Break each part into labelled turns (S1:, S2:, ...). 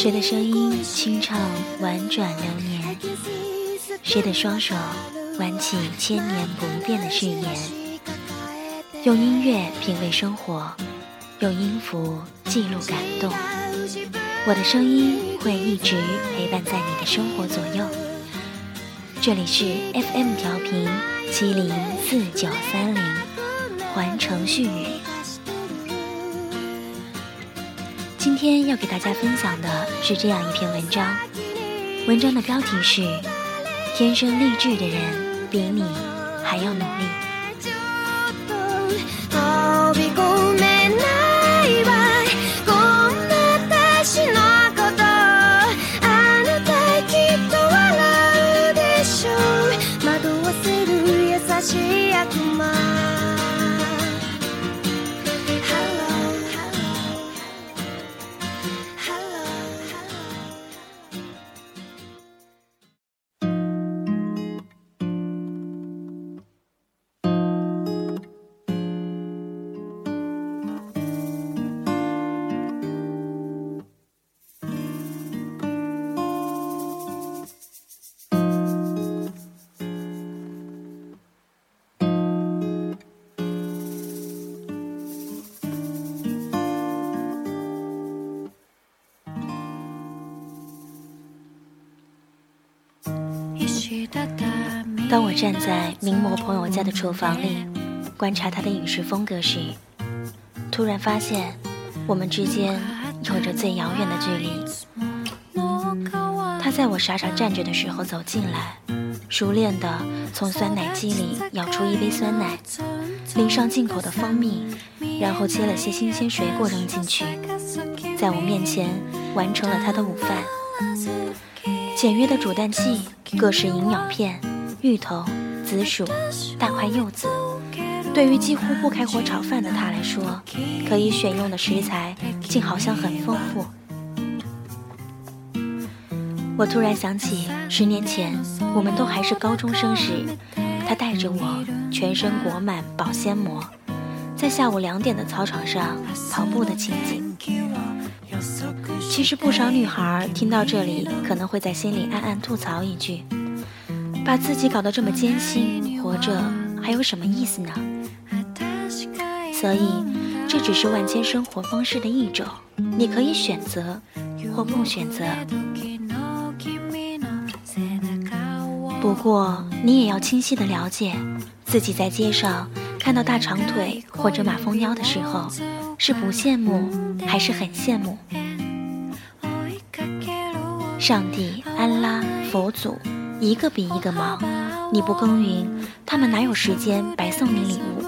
S1: 谁的声音清唱婉转流年？谁的双手挽起千年不变的誓言？用音乐品味生活，用音符记录感动。我的声音会一直陪伴在你的生活左右。这里是 FM 调频七零四九三零，环城絮语。今天要给大家分享的是这样一篇文章，文章的标题是《天生丽质的人比你还要努力》。当我站在名模朋友家的厨房里，观察他的饮食风格时，突然发现我们之间有着最遥远的距离。他在我傻傻站着的时候走进来，熟练地从酸奶机里舀出一杯酸奶，淋上进口的蜂蜜，然后切了些新鲜水果扔进去，在我面前完成了他的午饭。简约的煮蛋器，各式营养片。芋头、紫薯、大块柚子，对于几乎不开火炒饭的他来说，可以选用的食材竟好像很丰富。我突然想起十年前我们都还是高中生时，他带着我全身裹满保鲜膜，在下午两点的操场上跑步的情景。其实不少女孩听到这里，可能会在心里暗暗吐槽一句。把自己搞得这么艰辛，活着还有什么意思呢？所以，这只是万千生活方式的一种，你可以选择或不选择。不过，你也要清晰的了解，自己在街上看到大长腿或者马蜂腰的时候，是不羡慕还是很羡慕？上帝、安拉、佛祖。一个比一个忙，你不耕耘，他们哪有时间白送你礼物？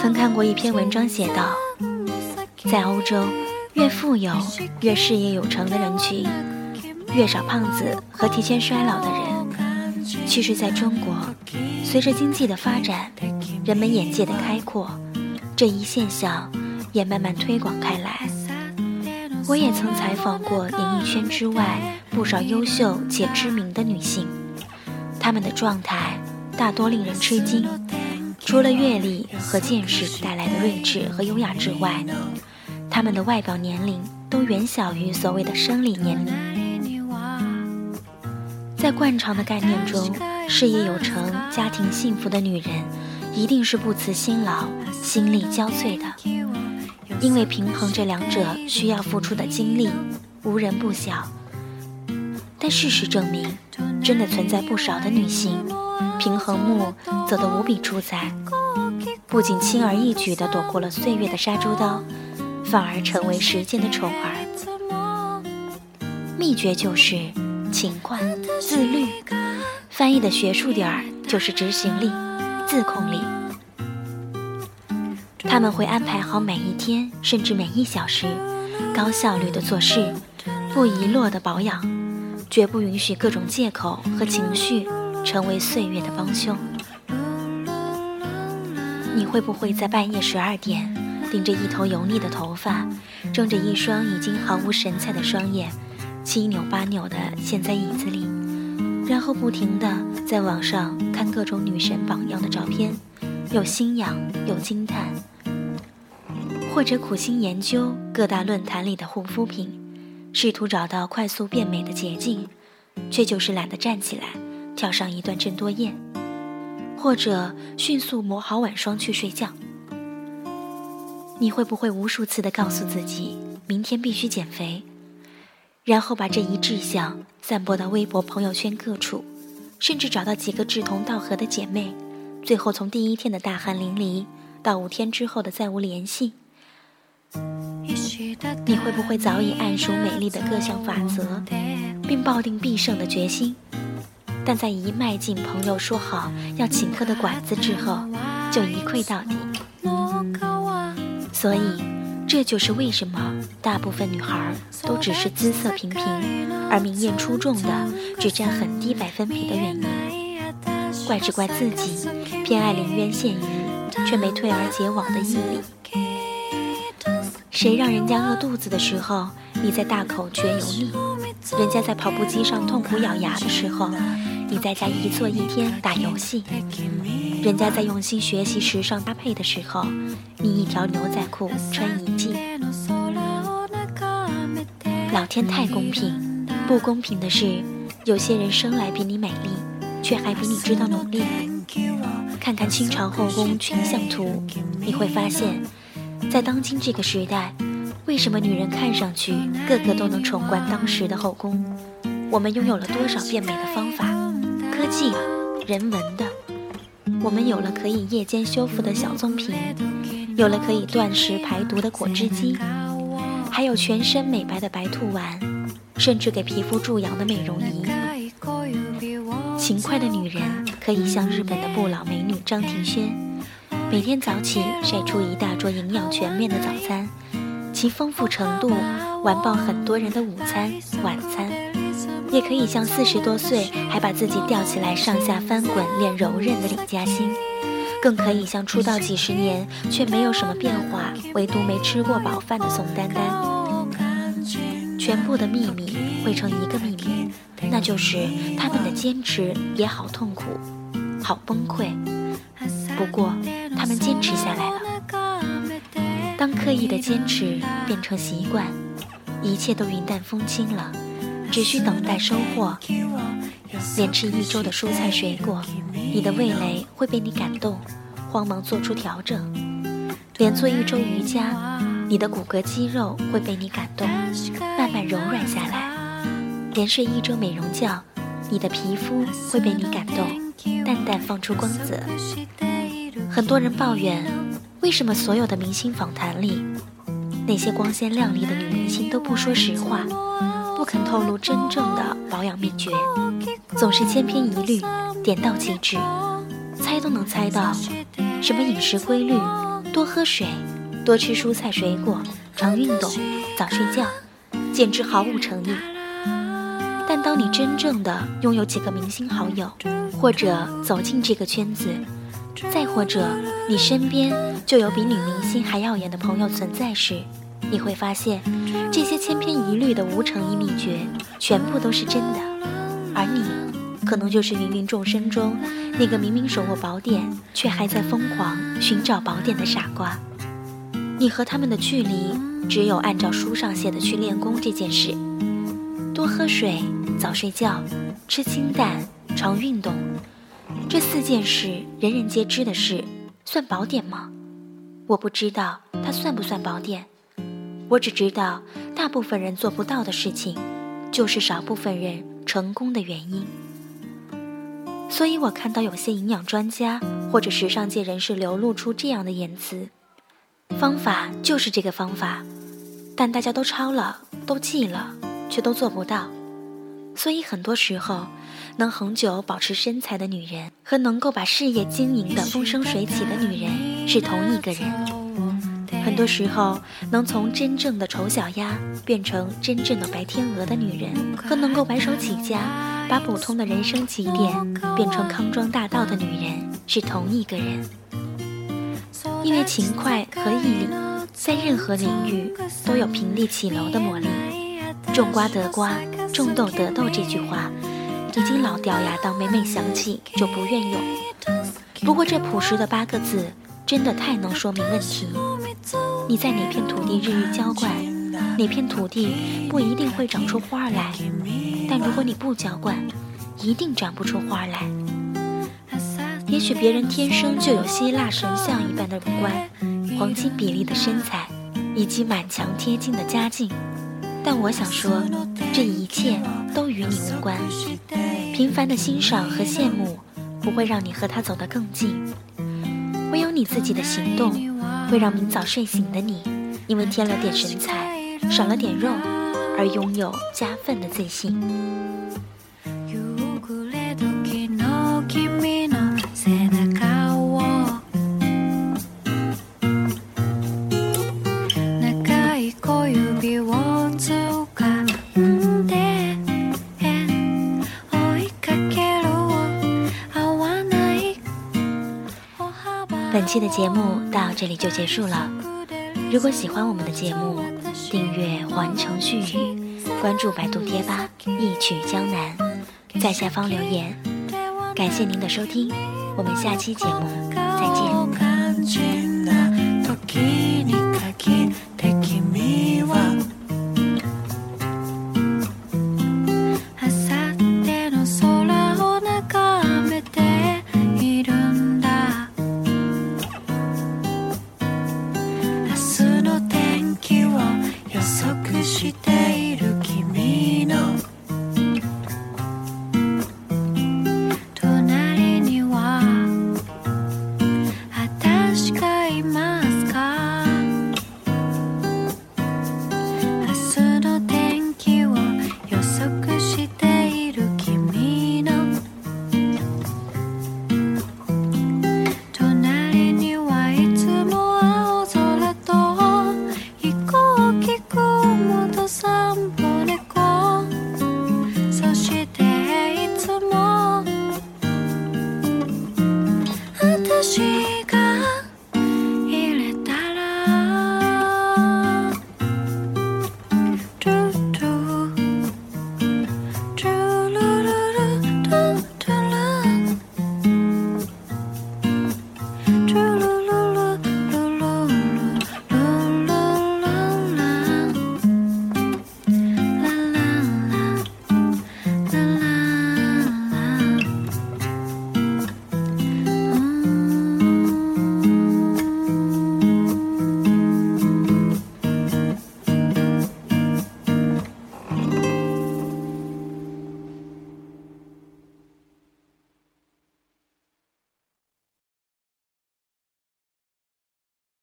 S1: 曾看过一篇文章，写道，在欧洲，越富有、越事业有成的人群，越少胖子和提前衰老的人。其实，在中国，随着经济的发展，人们眼界的开阔，这一现象也慢慢推广开来。我也曾采访过演艺圈之外不少优秀且知名的女性，她们的状态大多令人吃惊。除了阅历和见识带来的睿智和优雅之外，她们的外表年龄都远小于所谓的生理年龄。在惯常的概念中，事业有成、家庭幸福的女人，一定是不辞辛劳、心力交瘁的。因为平衡这两者需要付出的精力，无人不晓。但事实证明，真的存在不少的女性，平衡木走得无比出彩，不仅轻而易举地躲过了岁月的杀猪刀，反而成为时间的宠儿。秘诀就是勤快、自律，翻译的学术点儿就是执行力、自控力。他们会安排好每一天，甚至每一小时，高效率的做事，不遗落的保养，绝不允许各种借口和情绪成为岁月的帮凶。你会不会在半夜十二点，顶着一头油腻的头发，睁着一双已经毫无神采的双眼，七扭八扭地陷在椅子里，然后不停地在网上看各种女神榜样的照片，有心痒，有惊叹。或者苦心研究各大论坛里的护肤品，试图找到快速变美的捷径，却就是懒得站起来跳上一段郑多燕，或者迅速抹好晚霜去睡觉。你会不会无数次的告诉自己，明天必须减肥？然后把这一志向散播到微博、朋友圈各处，甚至找到几个志同道合的姐妹，最后从第一天的大汗淋漓到五天之后的再无联系。你会不会早已谙熟美丽的各项法则，并抱定必胜的决心？但在一迈进朋友说好要请客的馆子之后，就一溃到底。所以。这就是为什么大部分女孩都只是姿色平平，而明艳出众的只占很低百分比的原因。怪只怪自己偏爱临渊羡鱼，却没退而结网的毅力。谁让人家饿肚子的时候，你在大口嚼油腻；人家在跑步机上痛苦咬牙的时候，你在家一坐一天打游戏。人家在用心学习时尚搭配的时候，你一条牛仔裤穿一季。老天太公平，不公平的是，有些人生来比你美丽，却还比你知道努力。看看清朝后宫群像图，你会发现，在当今这个时代，为什么女人看上去个个都能宠冠当时的后宫？我们拥有了多少变美的方法？科技、人文的。我们有了可以夜间修复的小棕瓶，有了可以断食排毒的果汁机，还有全身美白的白兔丸，甚至给皮肤注氧的美容仪。勤快的女人可以像日本的不老美女张庭轩，每天早起晒出一大桌营养全面的早餐，其丰富程度完爆很多人的午餐、晚餐。也可以像四十多岁还把自己吊起来上下翻滚练柔韧的李嘉欣，更可以像出道几十年却没有什么变化，唯独没吃过饱饭的宋丹丹。全部的秘密汇成一个秘密，那就是他们的坚持也好痛苦，好崩溃。不过他们坚持下来了。当刻意的坚持变成习惯，一切都云淡风轻了。只需等待收获，连吃一周的蔬菜水果，你的味蕾会被你感动，慌忙做出调整；连做一周瑜伽，你的骨骼肌肉会被你感动，慢慢柔软下来；连睡一周美容觉，你的皮肤会被你感动，淡淡放出光泽。很多人抱怨，为什么所有的明星访谈里，那些光鲜亮丽的女明星都不说实话？不肯透露真正的保养秘诀，总是千篇一律，点到即止，猜都能猜到，什么饮食规律，多喝水，多吃蔬菜水果，常运动，早睡觉，简直毫无诚意。但当你真正的拥有几个明星好友，或者走进这个圈子，再或者你身边就有比女明星还耀眼的朋友存在时，你会发现，这些千篇一律的无诚意秘诀，全部都是真的，而你，可能就是芸芸众生中那个明明手握宝典，却还在疯狂寻找宝典的傻瓜。你和他们的距离，只有按照书上写的去练功这件事：多喝水，早睡觉，吃清淡，常运动。这四件事，人人皆知的事，算宝典吗？我不知道它算不算宝典。我只知道，大部分人做不到的事情，就是少部分人成功的原因。所以我看到有些营养专家或者时尚界人士流露出这样的言辞：方法就是这个方法，但大家都抄了，都记了，却都做不到。所以很多时候，能恒久保持身材的女人和能够把事业经营的风生水起的女人是同一个人。很多时候，能从真正的丑小鸭变成真正的白天鹅的女人，和能够白手起家，把普通的人生起点变成康庄大道的女人是同一个人。因为勤快和毅力，在任何领域都有平地起楼的魔力。种瓜得瓜，种豆得豆这句话，已经老掉牙，当每每想起就不愿用。不过这朴实的八个字，真的太能说明问题。你在哪片土地日日浇灌，哪片土地不一定会长出花来。但如果你不浇灌，一定长不出花来。也许别人天生就有希腊神像一般的五官，黄金比例的身材，以及满墙贴金的家境。但我想说，这一切都与你无关。平凡的欣赏和羡慕，不会让你和他走得更近。唯有你自己的行动，会让明早睡醒的你，因为添了点神采，少了点肉，而拥有加分的自信。本期的节目到这里就结束了。如果喜欢我们的节目，订阅“环城絮语”，关注百度贴吧“一曲江南”，在下方留言。感谢您的收听，我们下期节目再见。